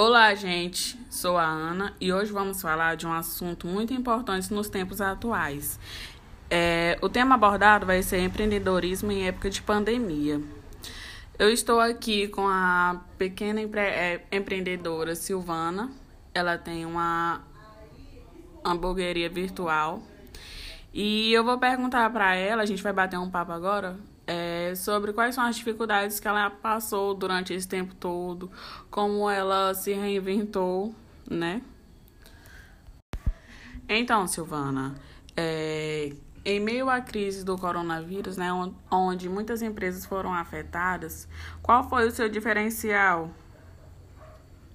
Olá, gente. Sou a Ana e hoje vamos falar de um assunto muito importante nos tempos atuais. É, o tema abordado vai ser empreendedorismo em época de pandemia. Eu estou aqui com a pequena empre é, empreendedora Silvana. Ela tem uma hamburgueria virtual. E eu vou perguntar para ela, a gente vai bater um papo agora, sobre quais são as dificuldades que ela passou durante esse tempo todo, como ela se reinventou, né? Então, Silvana, é, em meio à crise do coronavírus, né, onde muitas empresas foram afetadas, qual foi o seu diferencial?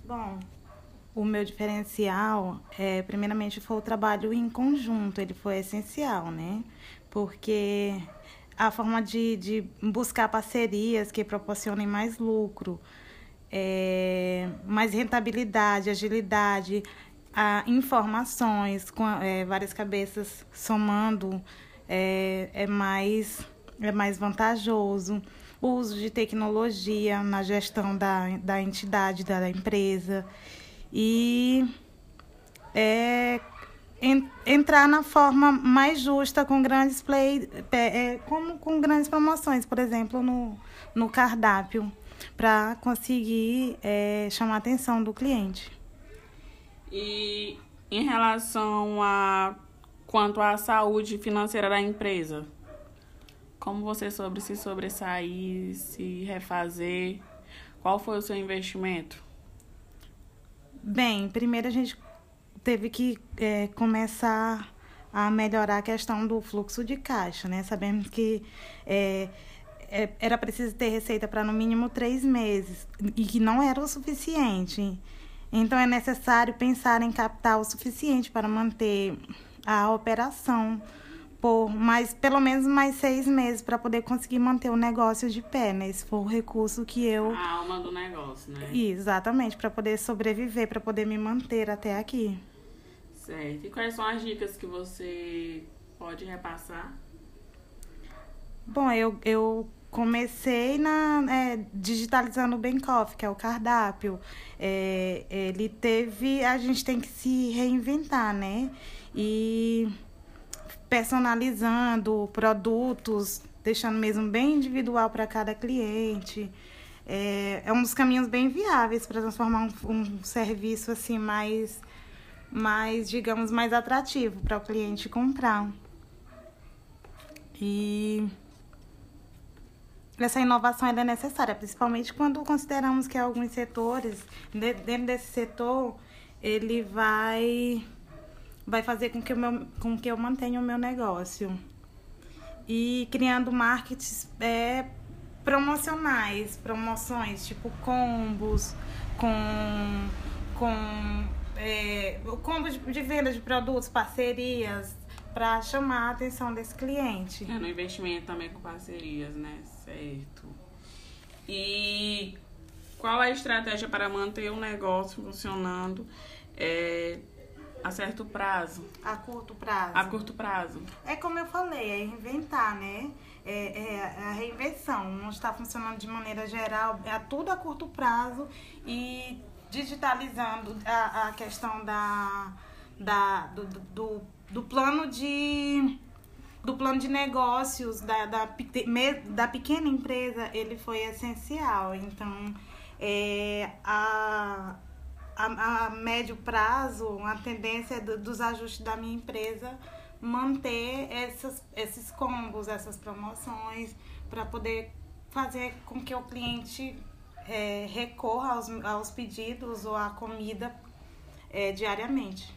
Bom, o meu diferencial, é, primeiramente, foi o trabalho em conjunto, ele foi essencial, né? Porque a forma de, de buscar parcerias que proporcionem mais lucro, é, mais rentabilidade, agilidade, a, informações com é, várias cabeças somando é, é, mais, é mais vantajoso. O uso de tecnologia na gestão da, da entidade, da, da empresa. E é, entrar na forma mais justa com grandes play, é, como com grandes promoções, por exemplo, no, no cardápio, para conseguir é, chamar a atenção do cliente. E em relação a quanto à saúde financeira da empresa, como você soube se sobressair, se refazer? Qual foi o seu investimento? Bem, primeiro a gente teve que é, começar a melhorar a questão do fluxo de caixa, né? Sabemos que é, é, era preciso ter receita para no mínimo três meses e que não era o suficiente. Então é necessário pensar em capital o suficiente para manter a operação por mais pelo menos mais seis meses para poder conseguir manter o negócio de pé, né? Esse foi o recurso que eu. A alma do negócio, né? Exatamente, para poder sobreviver, para poder me manter até aqui. Certo. E quais são as dicas que você pode repassar? Bom, eu, eu comecei na é, digitalizando o Benkoff, que é o cardápio. É, ele teve. A gente tem que se reinventar, né? E personalizando produtos, deixando mesmo bem individual para cada cliente. É, é um dos caminhos bem viáveis para transformar um, um serviço assim mais mais, digamos, mais atrativo para o cliente comprar. E essa inovação é necessária, principalmente quando consideramos que alguns setores, dentro desse setor, ele vai vai fazer com que, meu, com que eu mantenha o meu negócio. E criando markets é, promocionais, promoções tipo combos, com, com é, o combo de, de venda de produtos, parcerias, para chamar a atenção desse cliente. É, no investimento também com parcerias, né? Certo. E qual a estratégia para manter o negócio funcionando é, a certo prazo? A curto prazo. A curto prazo. É como eu falei, é inventar, né? É, é a reinvenção. Não está funcionando de maneira geral, é tudo a curto prazo e digitalizando a, a questão da, da, do, do, do plano de do plano de negócios da, da, da pequena empresa, ele foi essencial. Então, é, a, a, a médio prazo, a tendência do, dos ajustes da minha empresa manter essas, esses combos, essas promoções, para poder fazer com que o cliente é, recorra aos, aos pedidos ou à comida é, diariamente.